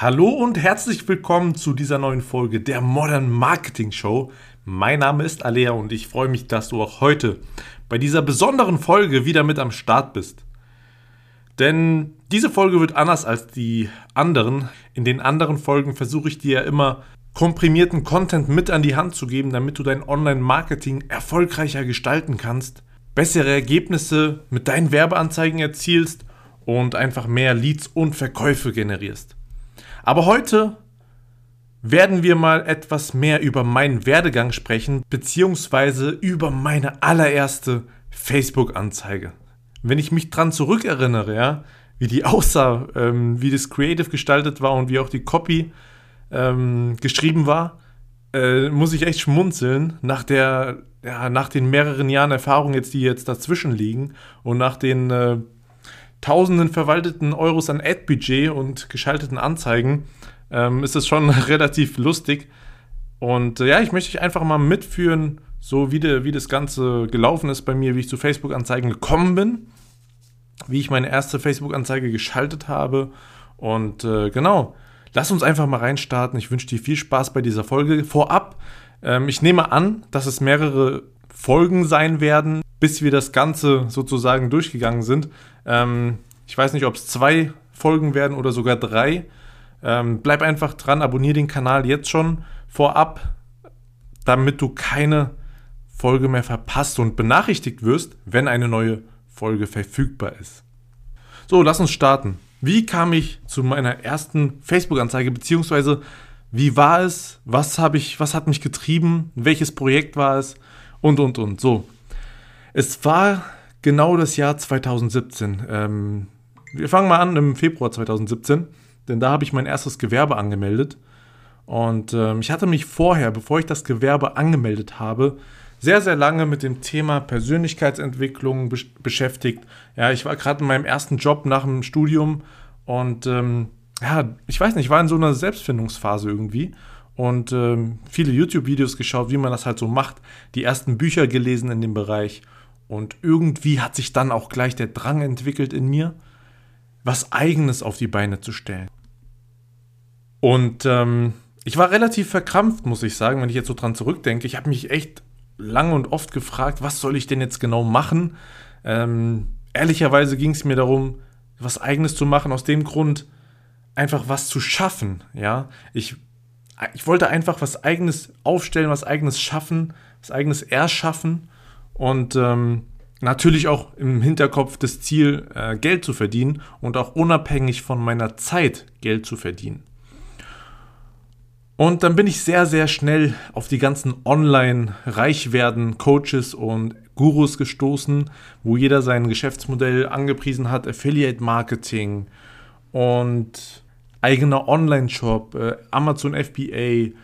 Hallo und herzlich willkommen zu dieser neuen Folge der Modern Marketing Show. Mein Name ist Alea und ich freue mich, dass du auch heute bei dieser besonderen Folge wieder mit am Start bist. Denn diese Folge wird anders als die anderen. In den anderen Folgen versuche ich dir ja immer komprimierten Content mit an die Hand zu geben, damit du dein Online-Marketing erfolgreicher gestalten kannst, bessere Ergebnisse mit deinen Werbeanzeigen erzielst und einfach mehr Leads und Verkäufe generierst. Aber heute werden wir mal etwas mehr über meinen Werdegang sprechen, beziehungsweise über meine allererste Facebook-Anzeige. Wenn ich mich dran zurückerinnere, ja, wie die aussah, ähm, wie das Creative gestaltet war und wie auch die Copy ähm, geschrieben war, äh, muss ich echt schmunzeln nach der, ja, nach den mehreren Jahren Erfahrung jetzt, die jetzt dazwischen liegen und nach den äh, tausenden verwalteten Euros an Ad-Budget und geschalteten Anzeigen, ähm, ist es schon relativ lustig. Und äh, ja, ich möchte dich einfach mal mitführen, so wie, de, wie das Ganze gelaufen ist bei mir, wie ich zu Facebook-Anzeigen gekommen bin, wie ich meine erste Facebook-Anzeige geschaltet habe. Und äh, genau, lass uns einfach mal reinstarten. Ich wünsche dir viel Spaß bei dieser Folge. Vorab, ähm, ich nehme an, dass es mehrere Folgen sein werden, bis wir das Ganze sozusagen durchgegangen sind. Ähm, ich weiß nicht, ob es zwei Folgen werden oder sogar drei. Ähm, bleib einfach dran, abonniere den Kanal jetzt schon vorab, damit du keine Folge mehr verpasst und benachrichtigt wirst, wenn eine neue Folge verfügbar ist. So, lass uns starten. Wie kam ich zu meiner ersten Facebook-Anzeige, beziehungsweise wie war es, was ich, was hat mich getrieben, welches Projekt war es und und und. So, es war genau das Jahr 2017. Ähm, wir fangen mal an im Februar 2017, denn da habe ich mein erstes Gewerbe angemeldet. Und ähm, ich hatte mich vorher, bevor ich das Gewerbe angemeldet habe, sehr, sehr lange mit dem Thema Persönlichkeitsentwicklung be beschäftigt. Ja, ich war gerade in meinem ersten Job nach dem Studium und ähm, ja, ich weiß nicht, ich war in so einer Selbstfindungsphase irgendwie und ähm, viele YouTube-Videos geschaut, wie man das halt so macht, die ersten Bücher gelesen in dem Bereich und irgendwie hat sich dann auch gleich der Drang entwickelt in mir, was eigenes auf die Beine zu stellen. Und ähm, ich war relativ verkrampft, muss ich sagen, wenn ich jetzt so dran zurückdenke. Ich habe mich echt lang und oft gefragt, was soll ich denn jetzt genau machen? Ähm, ehrlicherweise ging es mir darum, was eigenes zu machen, aus dem Grund, einfach was zu schaffen. Ja, ich, ich wollte einfach was eigenes aufstellen, was eigenes schaffen, was eigenes erschaffen und ähm, natürlich auch im Hinterkopf das Ziel, äh, Geld zu verdienen und auch unabhängig von meiner Zeit Geld zu verdienen. Und dann bin ich sehr, sehr schnell auf die ganzen Online-Reichwerden-Coaches und Gurus gestoßen, wo jeder sein Geschäftsmodell angepriesen hat, Affiliate-Marketing und eigener Online-Shop, äh, Amazon FBA,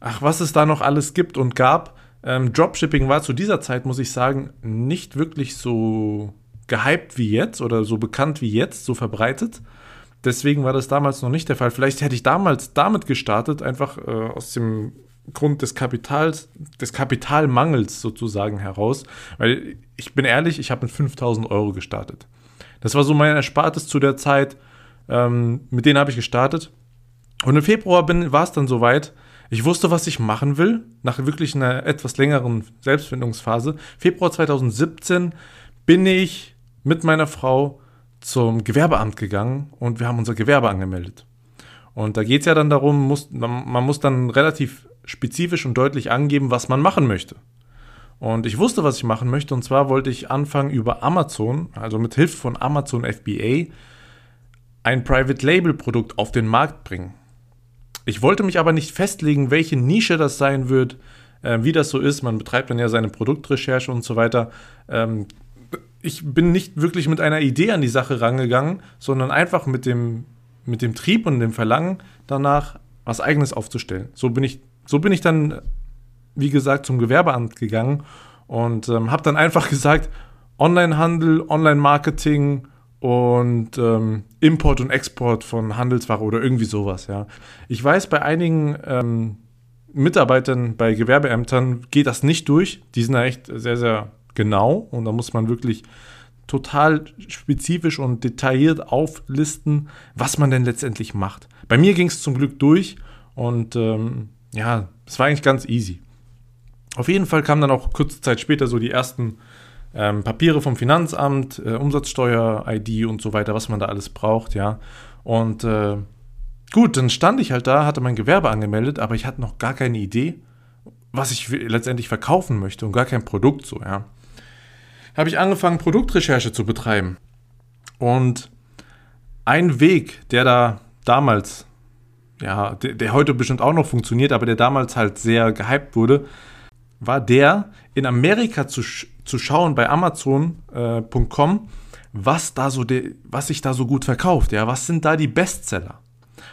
ach, was es da noch alles gibt und gab. Ähm, Dropshipping war zu dieser Zeit, muss ich sagen, nicht wirklich so gehypt wie jetzt oder so bekannt wie jetzt, so verbreitet. Deswegen war das damals noch nicht der Fall. Vielleicht hätte ich damals damit gestartet, einfach äh, aus dem Grund des Kapitals, des Kapitalmangels sozusagen heraus. Weil ich bin ehrlich, ich habe mit 5000 Euro gestartet. Das war so mein Erspartes zu der Zeit. Ähm, mit denen habe ich gestartet. Und im Februar war es dann soweit. Ich wusste, was ich machen will, nach wirklich einer etwas längeren Selbstfindungsphase. Februar 2017 bin ich mit meiner Frau zum Gewerbeamt gegangen und wir haben unser Gewerbe angemeldet. Und da geht es ja dann darum, muss, man muss dann relativ spezifisch und deutlich angeben, was man machen möchte. Und ich wusste, was ich machen möchte, und zwar wollte ich anfangen über Amazon, also mit Hilfe von Amazon FBA, ein Private Label Produkt auf den Markt bringen. Ich wollte mich aber nicht festlegen, welche Nische das sein wird, äh, wie das so ist. Man betreibt dann ja seine Produktrecherche und so weiter. Ähm, ich bin nicht wirklich mit einer Idee an die Sache rangegangen, sondern einfach mit dem, mit dem Trieb und dem Verlangen danach, was Eigenes aufzustellen. So bin ich, so bin ich dann, wie gesagt, zum Gewerbeamt gegangen und ähm, habe dann einfach gesagt, Onlinehandel, Online-Marketing und ähm, Import und Export von Handelsware oder irgendwie sowas, ja. Ich weiß, bei einigen ähm, Mitarbeitern bei Gewerbeämtern geht das nicht durch. Die sind da echt sehr, sehr genau und da muss man wirklich total spezifisch und detailliert auflisten, was man denn letztendlich macht. Bei mir ging es zum Glück durch und ähm, ja, es war eigentlich ganz easy. Auf jeden Fall kamen dann auch kurze Zeit später so die ersten ähm, Papiere vom Finanzamt, äh, Umsatzsteuer, ID und so weiter, was man da alles braucht, ja. Und äh, gut, dann stand ich halt da, hatte mein Gewerbe angemeldet, aber ich hatte noch gar keine Idee, was ich letztendlich verkaufen möchte und gar kein Produkt so, ja. Habe ich angefangen, Produktrecherche zu betreiben. Und ein Weg, der da damals, ja, der, der heute bestimmt auch noch funktioniert, aber der damals halt sehr gehypt wurde, war der, in Amerika zu, zu schauen bei Amazon.com, äh, was da so de, was sich da so gut verkauft, ja, was sind da die Bestseller?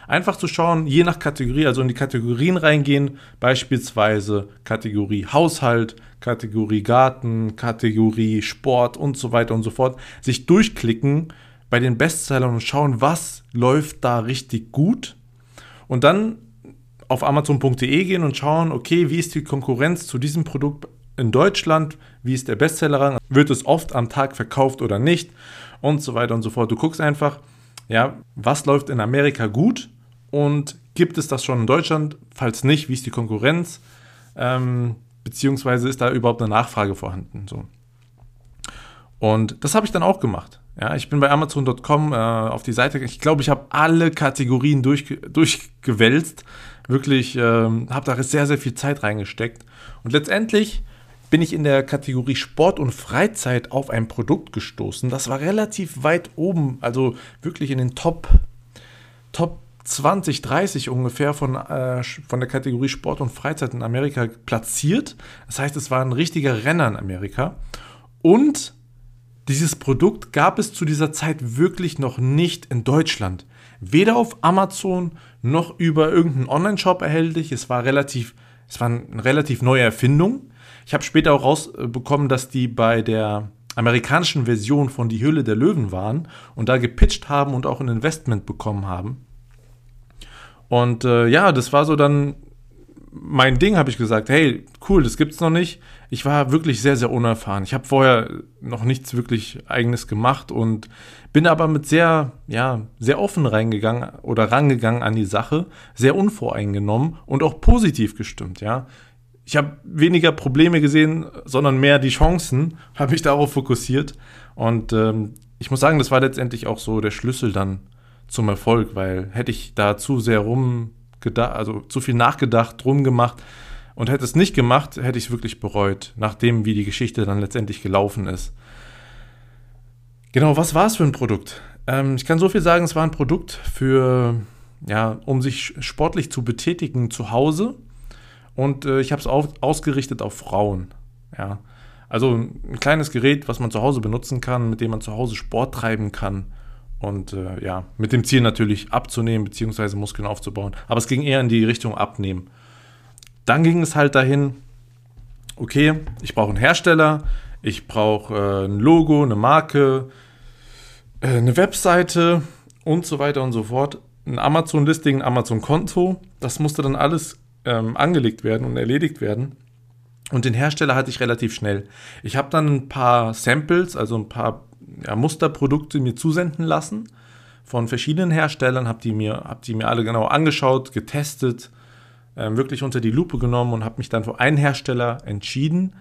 Einfach zu schauen, je nach Kategorie, also in die Kategorien reingehen, beispielsweise Kategorie Haushalt, Kategorie Garten, Kategorie Sport und so weiter und so fort, sich durchklicken bei den Bestsellern und schauen, was läuft da richtig gut und dann auf amazon.de gehen und schauen, okay, wie ist die Konkurrenz zu diesem Produkt in Deutschland, wie ist der Bestsellerrang, wird es oft am Tag verkauft oder nicht und so weiter und so fort. Du guckst einfach, ja, was läuft in Amerika gut und gibt es das schon in Deutschland? Falls nicht, wie ist die Konkurrenz? Ähm, beziehungsweise ist da überhaupt eine Nachfrage vorhanden? So. Und das habe ich dann auch gemacht. Ja, ich bin bei Amazon.com äh, auf die Seite, ich glaube, ich habe alle Kategorien durch, durchgewälzt. Wirklich, äh, habe da sehr, sehr viel Zeit reingesteckt. Und letztendlich bin ich in der Kategorie Sport und Freizeit auf ein Produkt gestoßen. Das war relativ weit oben, also wirklich in den Top, Top 20, 30 ungefähr von, äh, von der Kategorie Sport und Freizeit in Amerika platziert. Das heißt, es war ein richtiger Renner in Amerika. Und dieses Produkt gab es zu dieser Zeit wirklich noch nicht in Deutschland. Weder auf Amazon noch über irgendeinen Online-Shop erhältlich. Es war relativ, es war eine relativ neue Erfindung. Ich habe später auch rausbekommen, dass die bei der amerikanischen Version von Die Höhle der Löwen waren und da gepitcht haben und auch ein Investment bekommen haben. Und äh, ja, das war so dann mein Ding, habe ich gesagt, hey, cool, das gibt's noch nicht. Ich war wirklich sehr, sehr unerfahren. Ich habe vorher noch nichts wirklich eigenes gemacht und bin aber mit sehr, ja, sehr offen reingegangen oder rangegangen an die Sache, sehr unvoreingenommen und auch positiv gestimmt, ja. Ich habe weniger Probleme gesehen, sondern mehr die Chancen, habe mich darauf fokussiert. Und ähm, ich muss sagen, das war letztendlich auch so der Schlüssel dann zum Erfolg, weil hätte ich da zu sehr rumgedacht, also zu viel nachgedacht, drum gemacht und hätte es nicht gemacht, hätte ich es wirklich bereut, nachdem wie die Geschichte dann letztendlich gelaufen ist. Genau, was war es für ein Produkt? Ähm, ich kann so viel sagen, es war ein Produkt für, ja, um sich sportlich zu betätigen zu Hause und äh, ich habe es ausgerichtet auf Frauen. Ja. Also ein kleines Gerät, was man zu Hause benutzen kann, mit dem man zu Hause Sport treiben kann. Und äh, ja, mit dem Ziel natürlich abzunehmen bzw. Muskeln aufzubauen. Aber es ging eher in die Richtung abnehmen. Dann ging es halt dahin, okay, ich brauche einen Hersteller, ich brauche äh, ein Logo, eine Marke, äh, eine Webseite und so weiter und so fort. Ein Amazon-Listing, ein Amazon-Konto. Das musste dann alles ähm, angelegt werden und erledigt werden. Und den Hersteller hatte ich relativ schnell. Ich habe dann ein paar Samples, also ein paar ja, Musterprodukte mir zusenden lassen von verschiedenen Herstellern, habe die, mir, hab die mir alle genau angeschaut, getestet, äh, wirklich unter die Lupe genommen und habe mich dann für einen Hersteller entschieden,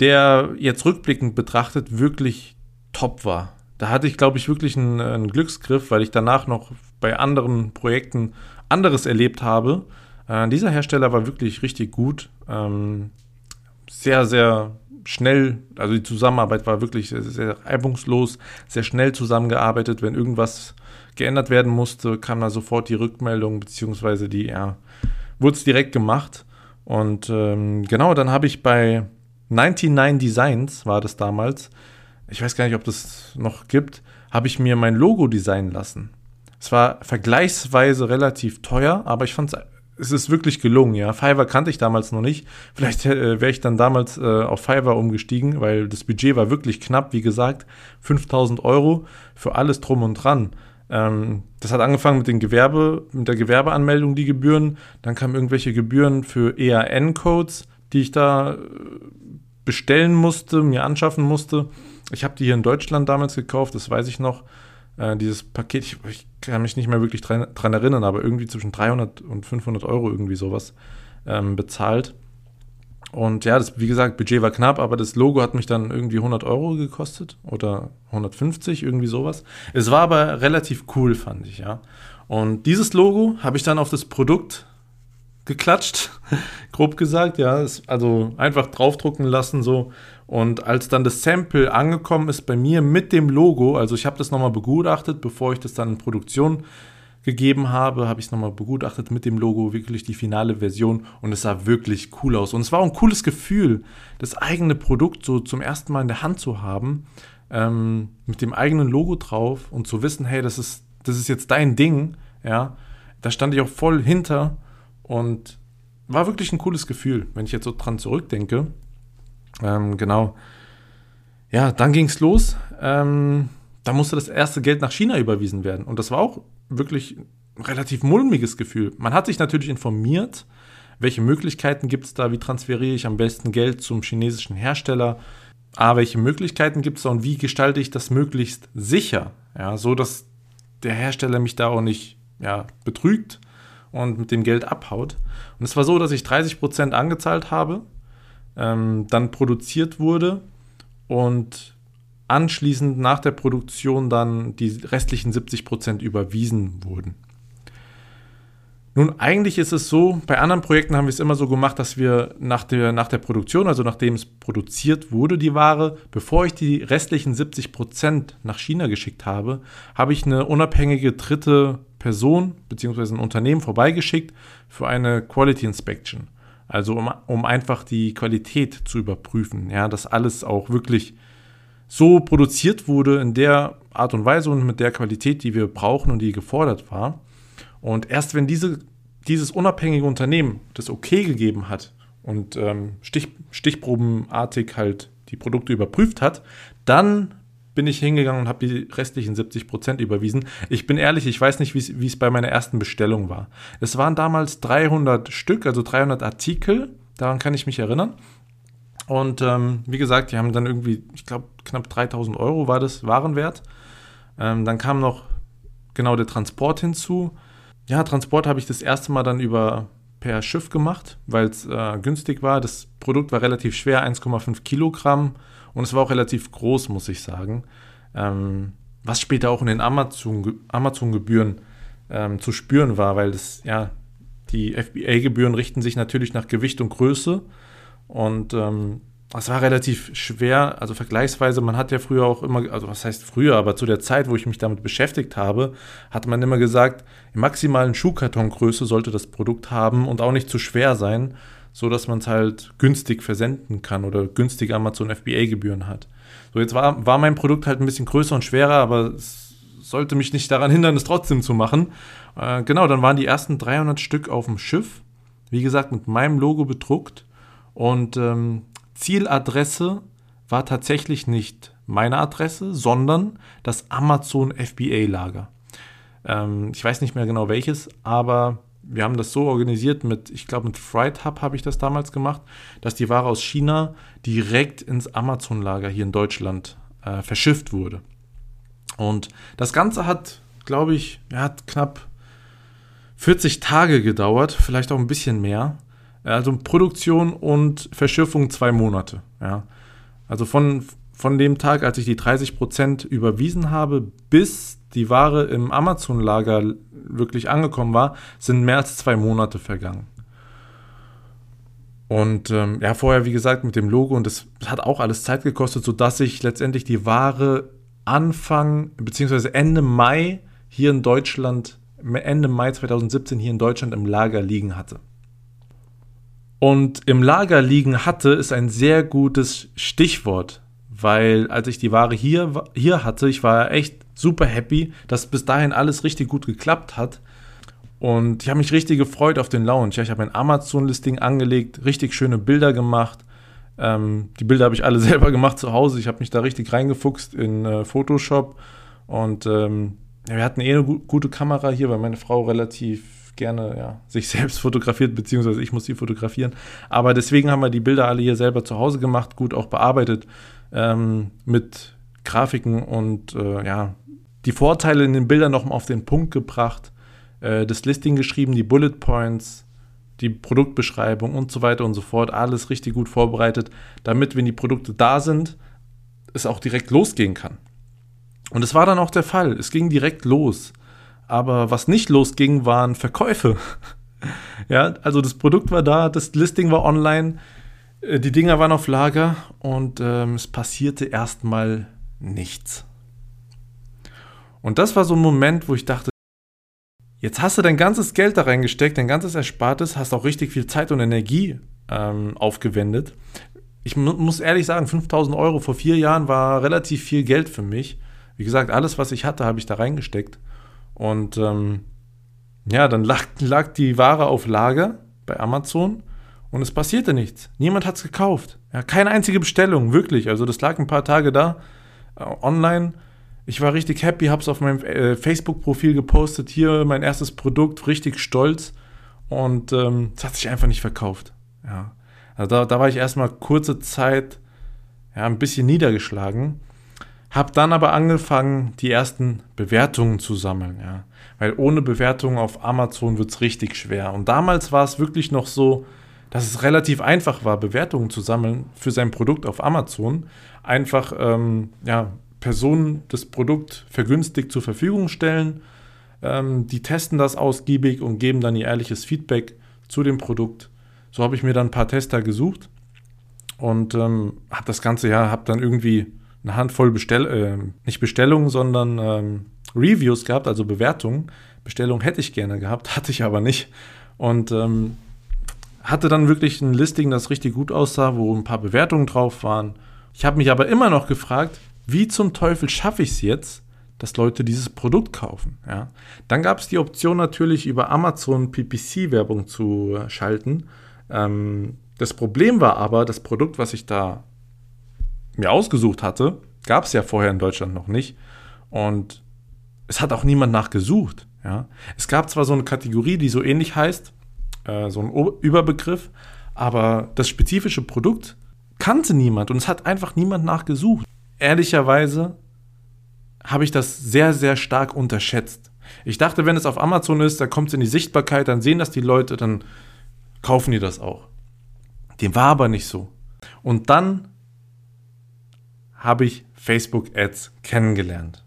der jetzt rückblickend betrachtet wirklich top war. Da hatte ich, glaube ich, wirklich einen, einen Glücksgriff, weil ich danach noch bei anderen Projekten anderes erlebt habe äh, dieser Hersteller war wirklich richtig gut. Ähm, sehr, sehr schnell, also die Zusammenarbeit war wirklich sehr, sehr reibungslos, sehr schnell zusammengearbeitet. Wenn irgendwas geändert werden musste, kam da sofort die Rückmeldung, beziehungsweise die, ja, wurde es direkt gemacht. Und ähm, genau, dann habe ich bei 99 Designs, war das damals, ich weiß gar nicht, ob das noch gibt, habe ich mir mein Logo designen lassen. Es war vergleichsweise relativ teuer, aber ich fand es es ist wirklich gelungen, ja. Fiverr kannte ich damals noch nicht. Vielleicht äh, wäre ich dann damals äh, auf Fiverr umgestiegen, weil das Budget war wirklich knapp, wie gesagt, 5000 Euro für alles drum und dran. Ähm, das hat angefangen mit den Gewerbe, mit der Gewerbeanmeldung, die Gebühren. Dann kamen irgendwelche Gebühren für EAN-Codes, die ich da äh, bestellen musste, mir anschaffen musste. Ich habe die hier in Deutschland damals gekauft, das weiß ich noch. Äh, dieses Paket, ich, ich, kann mich nicht mehr wirklich dran, dran, erinnern, aber irgendwie zwischen 300 und 500 Euro irgendwie sowas ähm, bezahlt. Und ja, das, wie gesagt, Budget war knapp, aber das Logo hat mich dann irgendwie 100 Euro gekostet oder 150, irgendwie sowas. Es war aber relativ cool, fand ich, ja. Und dieses Logo habe ich dann auf das Produkt geklatscht, grob gesagt, ja. also einfach draufdrucken lassen so. Und als dann das Sample angekommen ist bei mir mit dem Logo, also ich habe das nochmal begutachtet, bevor ich das dann in Produktion gegeben habe, habe ich es nochmal begutachtet mit dem Logo, wirklich die finale Version und es sah wirklich cool aus. Und es war auch ein cooles Gefühl, das eigene Produkt so zum ersten Mal in der Hand zu haben, ähm, mit dem eigenen Logo drauf und zu wissen, hey, das ist, das ist jetzt dein Ding, ja. Da stand ich auch voll hinter und war wirklich ein cooles Gefühl, wenn ich jetzt so dran zurückdenke. Ähm, genau. Ja, dann ging es los. Ähm, da musste das erste Geld nach China überwiesen werden. Und das war auch wirklich ein relativ mulmiges Gefühl. Man hat sich natürlich informiert, welche Möglichkeiten gibt es da, wie transferiere ich am besten Geld zum chinesischen Hersteller. A, welche Möglichkeiten gibt es da und wie gestalte ich das möglichst sicher, ja, so dass der Hersteller mich da auch nicht ja, betrügt und mit dem Geld abhaut. Und es war so, dass ich 30% angezahlt habe, ähm, dann produziert wurde und anschließend nach der Produktion dann die restlichen 70% überwiesen wurden. Nun, eigentlich ist es so, bei anderen Projekten haben wir es immer so gemacht, dass wir nach der, nach der Produktion, also nachdem es produziert wurde, die Ware, bevor ich die restlichen 70% nach China geschickt habe, habe ich eine unabhängige dritte Person bzw. ein Unternehmen vorbeigeschickt für eine Quality Inspection. Also um, um einfach die Qualität zu überprüfen, ja, dass alles auch wirklich so produziert wurde in der Art und Weise und mit der Qualität, die wir brauchen und die gefordert war. Und erst wenn diese, dieses unabhängige Unternehmen das okay gegeben hat und ähm, Stich, stichprobenartig halt die Produkte überprüft hat, dann bin ich hingegangen und habe die restlichen 70 Prozent überwiesen. Ich bin ehrlich, ich weiß nicht, wie es bei meiner ersten Bestellung war. Es waren damals 300 Stück, also 300 Artikel, daran kann ich mich erinnern. Und ähm, wie gesagt, die haben dann irgendwie, ich glaube, knapp 3000 Euro war das Warenwert. Ähm, dann kam noch genau der Transport hinzu. Ja, Transport habe ich das erste Mal dann über per Schiff gemacht, weil es äh, günstig war. Das Produkt war relativ schwer, 1,5 Kilogramm. Und es war auch relativ groß, muss ich sagen. Ähm, was später auch in den Amazon-Gebühren ähm, zu spüren war, weil das, ja, die FBA-Gebühren richten sich natürlich nach Gewicht und Größe. Und ähm, das war relativ schwer, also vergleichsweise, man hat ja früher auch immer, also was heißt früher, aber zu der Zeit, wo ich mich damit beschäftigt habe, hat man immer gesagt, in maximalen Schuhkartongröße sollte das Produkt haben und auch nicht zu schwer sein, so dass man es halt günstig versenden kann oder günstig Amazon FBA-Gebühren hat. So, jetzt war, war mein Produkt halt ein bisschen größer und schwerer, aber es sollte mich nicht daran hindern, es trotzdem zu machen. Äh, genau, dann waren die ersten 300 Stück auf dem Schiff, wie gesagt, mit meinem Logo bedruckt und ähm, Zieladresse war tatsächlich nicht meine Adresse, sondern das Amazon FBA-Lager. Ähm, ich weiß nicht mehr genau welches, aber wir haben das so organisiert mit, ich glaube mit Fright Hub habe ich das damals gemacht, dass die Ware aus China direkt ins Amazon-Lager hier in Deutschland äh, verschifft wurde. Und das Ganze hat, glaube ich, hat knapp 40 Tage gedauert, vielleicht auch ein bisschen mehr. Also Produktion und Verschiffung zwei Monate. Ja. Also von, von dem Tag, als ich die 30% überwiesen habe, bis die Ware im Amazon-Lager wirklich angekommen war, sind mehr als zwei Monate vergangen. Und ähm, ja, vorher, wie gesagt, mit dem Logo und das hat auch alles Zeit gekostet, sodass ich letztendlich die Ware Anfang bzw. Ende Mai hier in Deutschland, Ende Mai 2017 hier in Deutschland im Lager liegen hatte. Und im Lager liegen hatte ist ein sehr gutes Stichwort, weil als ich die Ware hier, hier hatte, ich war echt super happy, dass bis dahin alles richtig gut geklappt hat. Und ich habe mich richtig gefreut auf den Launch. Ja, ich habe ein Amazon-Listing angelegt, richtig schöne Bilder gemacht. Ähm, die Bilder habe ich alle selber gemacht zu Hause. Ich habe mich da richtig reingefuchst in äh, Photoshop. Und ähm, wir hatten eh eine gu gute Kamera hier, weil meine Frau relativ gerne ja, sich selbst fotografiert, beziehungsweise ich muss sie fotografieren. Aber deswegen haben wir die Bilder alle hier selber zu Hause gemacht, gut auch bearbeitet, ähm, mit Grafiken und äh, ja, die Vorteile in den Bildern nochmal auf den Punkt gebracht, äh, das Listing geschrieben, die Bullet Points, die Produktbeschreibung und so weiter und so fort, alles richtig gut vorbereitet, damit, wenn die Produkte da sind, es auch direkt losgehen kann. Und es war dann auch der Fall. Es ging direkt los. Aber was nicht losging, waren Verkäufe. ja, also das Produkt war da, das Listing war online, die Dinger waren auf Lager und ähm, es passierte erstmal nichts. Und das war so ein Moment, wo ich dachte, jetzt hast du dein ganzes Geld da reingesteckt, dein ganzes Erspartes, hast auch richtig viel Zeit und Energie ähm, aufgewendet. Ich mu muss ehrlich sagen, 5000 Euro vor vier Jahren war relativ viel Geld für mich. Wie gesagt, alles, was ich hatte, habe ich da reingesteckt. Und ähm, ja, dann lag, lag die Ware auf Lager bei Amazon und es passierte nichts. Niemand hat es gekauft. Ja, keine einzige Bestellung, wirklich. Also das lag ein paar Tage da, äh, online. Ich war richtig happy, habe es auf meinem äh, Facebook-Profil gepostet. Hier mein erstes Produkt, richtig stolz. Und ähm, es hat sich einfach nicht verkauft. Ja. Also da, da war ich erstmal kurze Zeit ja, ein bisschen niedergeschlagen. Hab dann aber angefangen, die ersten Bewertungen zu sammeln, ja. Weil ohne Bewertungen auf Amazon wird es richtig schwer. Und damals war es wirklich noch so, dass es relativ einfach war, Bewertungen zu sammeln für sein Produkt auf Amazon. Einfach, ähm, ja, Personen das Produkt vergünstigt zur Verfügung stellen. Ähm, die testen das ausgiebig und geben dann ihr ehrliches Feedback zu dem Produkt. So habe ich mir dann ein paar Tester gesucht und ähm, habe das ganze Jahr, habe dann irgendwie eine Handvoll Bestell äh, nicht Bestellungen, sondern ähm, Reviews gehabt, also Bewertungen. Bestellungen hätte ich gerne gehabt, hatte ich aber nicht. Und ähm, hatte dann wirklich ein Listing, das richtig gut aussah, wo ein paar Bewertungen drauf waren. Ich habe mich aber immer noch gefragt, wie zum Teufel schaffe ich es jetzt, dass Leute dieses Produkt kaufen? Ja? Dann gab es die Option natürlich über Amazon PPC-Werbung zu schalten. Ähm, das Problem war aber, das Produkt, was ich da mir ausgesucht hatte, gab es ja vorher in Deutschland noch nicht. Und es hat auch niemand nachgesucht. Ja? Es gab zwar so eine Kategorie, die so ähnlich heißt, äh, so ein Überbegriff, aber das spezifische Produkt kannte niemand und es hat einfach niemand nachgesucht. Ehrlicherweise habe ich das sehr, sehr stark unterschätzt. Ich dachte, wenn es auf Amazon ist, dann kommt es in die Sichtbarkeit, dann sehen das die Leute, dann kaufen die das auch. Dem war aber nicht so. Und dann habe ich Facebook-Ads kennengelernt.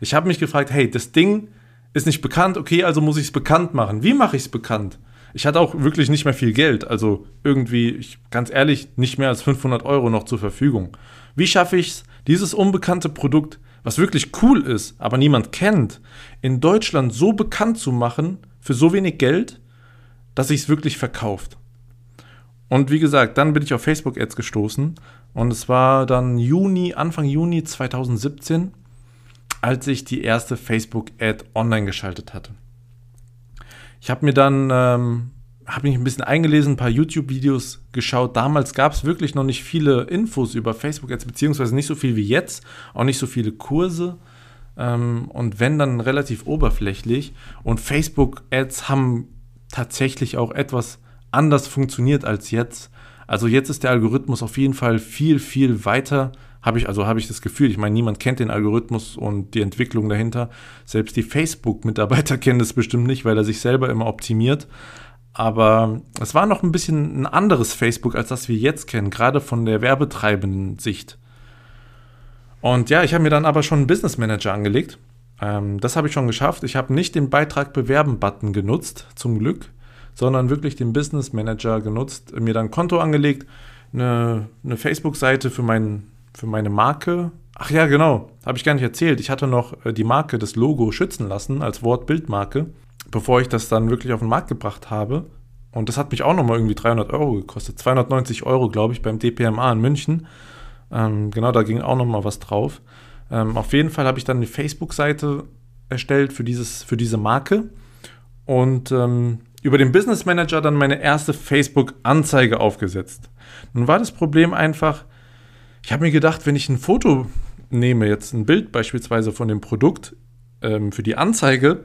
Ich habe mich gefragt, hey, das Ding ist nicht bekannt, okay, also muss ich es bekannt machen. Wie mache ich es bekannt? Ich hatte auch wirklich nicht mehr viel Geld, also irgendwie, ich, ganz ehrlich, nicht mehr als 500 Euro noch zur Verfügung. Wie schaffe ich es, dieses unbekannte Produkt, was wirklich cool ist, aber niemand kennt, in Deutschland so bekannt zu machen, für so wenig Geld, dass ich es wirklich verkauft? Und wie gesagt, dann bin ich auf Facebook-Ads gestoßen und es war dann Juni, Anfang Juni 2017, als ich die erste Facebook-Ad online geschaltet hatte. Ich habe mir dann, ähm, habe mich ein bisschen eingelesen, ein paar YouTube-Videos geschaut. Damals gab es wirklich noch nicht viele Infos über Facebook-Ads, beziehungsweise nicht so viel wie jetzt, auch nicht so viele Kurse. Ähm, und wenn dann relativ oberflächlich. Und Facebook-Ads haben tatsächlich auch etwas anders funktioniert als jetzt. Also jetzt ist der Algorithmus auf jeden Fall viel, viel weiter. Habe ich, also habe ich das Gefühl, ich meine, niemand kennt den Algorithmus und die Entwicklung dahinter. Selbst die Facebook-Mitarbeiter kennen das bestimmt nicht, weil er sich selber immer optimiert. Aber es war noch ein bisschen ein anderes Facebook, als das wir jetzt kennen, gerade von der werbetreibenden Sicht. Und ja, ich habe mir dann aber schon einen Business Manager angelegt. Ähm, das habe ich schon geschafft. Ich habe nicht den Beitrag bewerben-Button genutzt, zum Glück sondern wirklich den Business Manager genutzt, mir dann ein Konto angelegt, eine, eine Facebook-Seite für, mein, für meine Marke. Ach ja, genau, habe ich gar nicht erzählt. Ich hatte noch äh, die Marke, das Logo schützen lassen als Wort-Bild-Marke, bevor ich das dann wirklich auf den Markt gebracht habe. Und das hat mich auch nochmal irgendwie 300 Euro gekostet. 290 Euro, glaube ich, beim DPMA in München. Ähm, genau, da ging auch nochmal was drauf. Ähm, auf jeden Fall habe ich dann eine Facebook-Seite erstellt für, dieses, für diese Marke. Und ähm, über den Business Manager dann meine erste Facebook-Anzeige aufgesetzt. Nun war das Problem einfach, ich habe mir gedacht, wenn ich ein Foto nehme, jetzt ein Bild beispielsweise von dem Produkt ähm, für die Anzeige,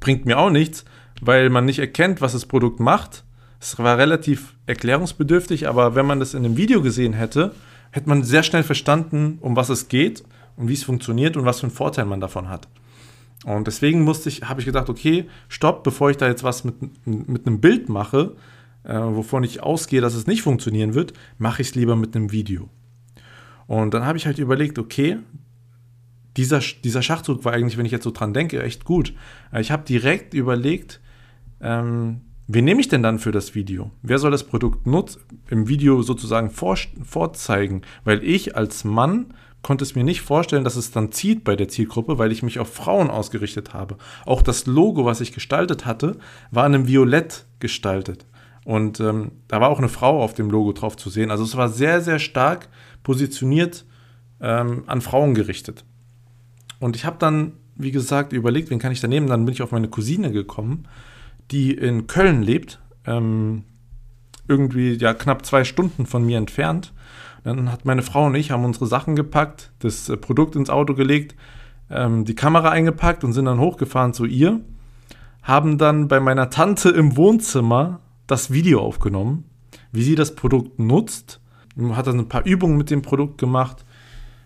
bringt mir auch nichts, weil man nicht erkennt, was das Produkt macht. Es war relativ erklärungsbedürftig, aber wenn man das in einem Video gesehen hätte, hätte man sehr schnell verstanden, um was es geht und wie es funktioniert und was für einen Vorteil man davon hat. Und deswegen musste ich, habe ich gedacht, okay, stopp, bevor ich da jetzt was mit, mit einem Bild mache, äh, wovon ich ausgehe, dass es nicht funktionieren wird, mache ich es lieber mit einem Video. Und dann habe ich halt überlegt, okay, dieser, dieser Schachzug war eigentlich, wenn ich jetzt so dran denke, echt gut. Ich habe direkt überlegt, ähm, wen nehme ich denn dann für das Video? Wer soll das Produkt nutzen, im Video sozusagen vor, vorzeigen? Weil ich als Mann konnte es mir nicht vorstellen, dass es dann zieht bei der Zielgruppe, weil ich mich auf Frauen ausgerichtet habe. Auch das Logo, was ich gestaltet hatte, war in einem Violett gestaltet. Und ähm, da war auch eine Frau auf dem Logo drauf zu sehen. Also es war sehr, sehr stark positioniert ähm, an Frauen gerichtet. Und ich habe dann, wie gesagt, überlegt, wen kann ich da nehmen. Dann bin ich auf meine Cousine gekommen, die in Köln lebt, ähm, irgendwie ja knapp zwei Stunden von mir entfernt. Dann hat meine Frau und ich haben unsere Sachen gepackt, das äh, Produkt ins Auto gelegt, ähm, die Kamera eingepackt und sind dann hochgefahren zu ihr. Haben dann bei meiner Tante im Wohnzimmer das Video aufgenommen, wie sie das Produkt nutzt. Hat dann ein paar Übungen mit dem Produkt gemacht,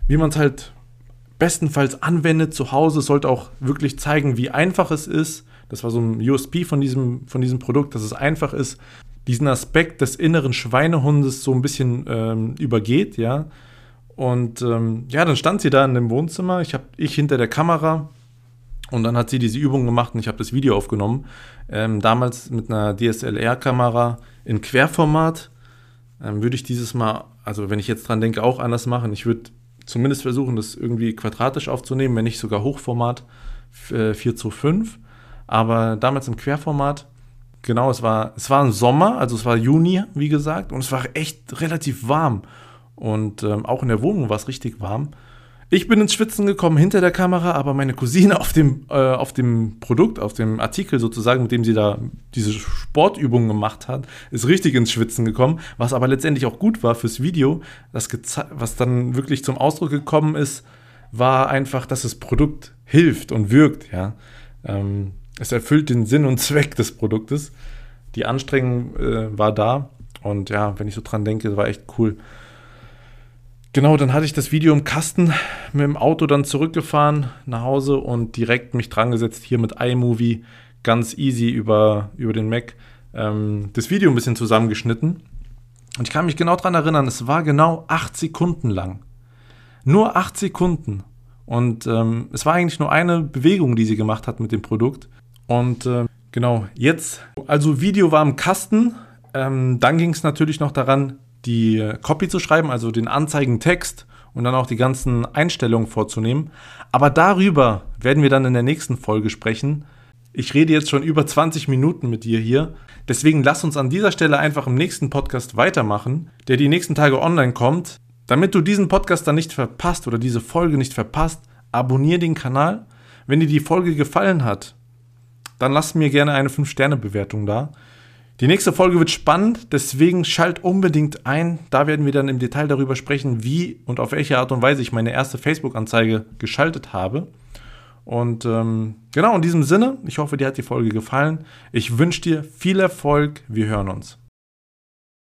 wie man es halt bestenfalls anwendet zu Hause. Sollte auch wirklich zeigen, wie einfach es ist. Das war so ein USP von diesem, von diesem Produkt, dass es einfach ist, diesen Aspekt des inneren Schweinehundes so ein bisschen ähm, übergeht, ja. Und ähm, ja, dann stand sie da in dem Wohnzimmer, ich habe ich hinter der Kamera und dann hat sie diese Übung gemacht und ich habe das Video aufgenommen. Ähm, damals mit einer DSLR-Kamera in Querformat. Ähm, würde ich dieses Mal, also wenn ich jetzt dran denke, auch anders machen. Ich würde zumindest versuchen, das irgendwie quadratisch aufzunehmen, wenn nicht sogar Hochformat äh, 4 zu 5. Aber damals im Querformat Genau, es war, es war ein Sommer, also es war Juni, wie gesagt, und es war echt relativ warm. Und ähm, auch in der Wohnung war es richtig warm. Ich bin ins Schwitzen gekommen hinter der Kamera, aber meine Cousine auf dem, äh, auf dem Produkt, auf dem Artikel sozusagen, mit dem sie da diese Sportübungen gemacht hat, ist richtig ins Schwitzen gekommen, was aber letztendlich auch gut war fürs Video. Das was dann wirklich zum Ausdruck gekommen ist, war einfach, dass das Produkt hilft und wirkt, ja. Ähm, es erfüllt den Sinn und Zweck des Produktes. Die Anstrengung äh, war da und ja, wenn ich so dran denke, war echt cool. Genau, dann hatte ich das Video im Kasten, mit dem Auto dann zurückgefahren nach Hause und direkt mich dran gesetzt, hier mit iMovie, ganz easy über, über den Mac, ähm, das Video ein bisschen zusammengeschnitten. Und ich kann mich genau daran erinnern, es war genau acht Sekunden lang. Nur acht Sekunden. Und ähm, es war eigentlich nur eine Bewegung, die sie gemacht hat mit dem Produkt. Und äh, genau, jetzt, also Video war im Kasten. Ähm, dann ging es natürlich noch daran, die Copy zu schreiben, also den Anzeigentext und dann auch die ganzen Einstellungen vorzunehmen. Aber darüber werden wir dann in der nächsten Folge sprechen. Ich rede jetzt schon über 20 Minuten mit dir hier. Deswegen lass uns an dieser Stelle einfach im nächsten Podcast weitermachen, der die nächsten Tage online kommt. Damit du diesen Podcast dann nicht verpasst oder diese Folge nicht verpasst, abonniere den Kanal. Wenn dir die Folge gefallen hat, dann lasst mir gerne eine 5-Sterne-Bewertung da. Die nächste Folge wird spannend, deswegen schalt unbedingt ein. Da werden wir dann im Detail darüber sprechen, wie und auf welche Art und Weise ich meine erste Facebook-Anzeige geschaltet habe. Und ähm, genau in diesem Sinne, ich hoffe, dir hat die Folge gefallen. Ich wünsche dir viel Erfolg. Wir hören uns.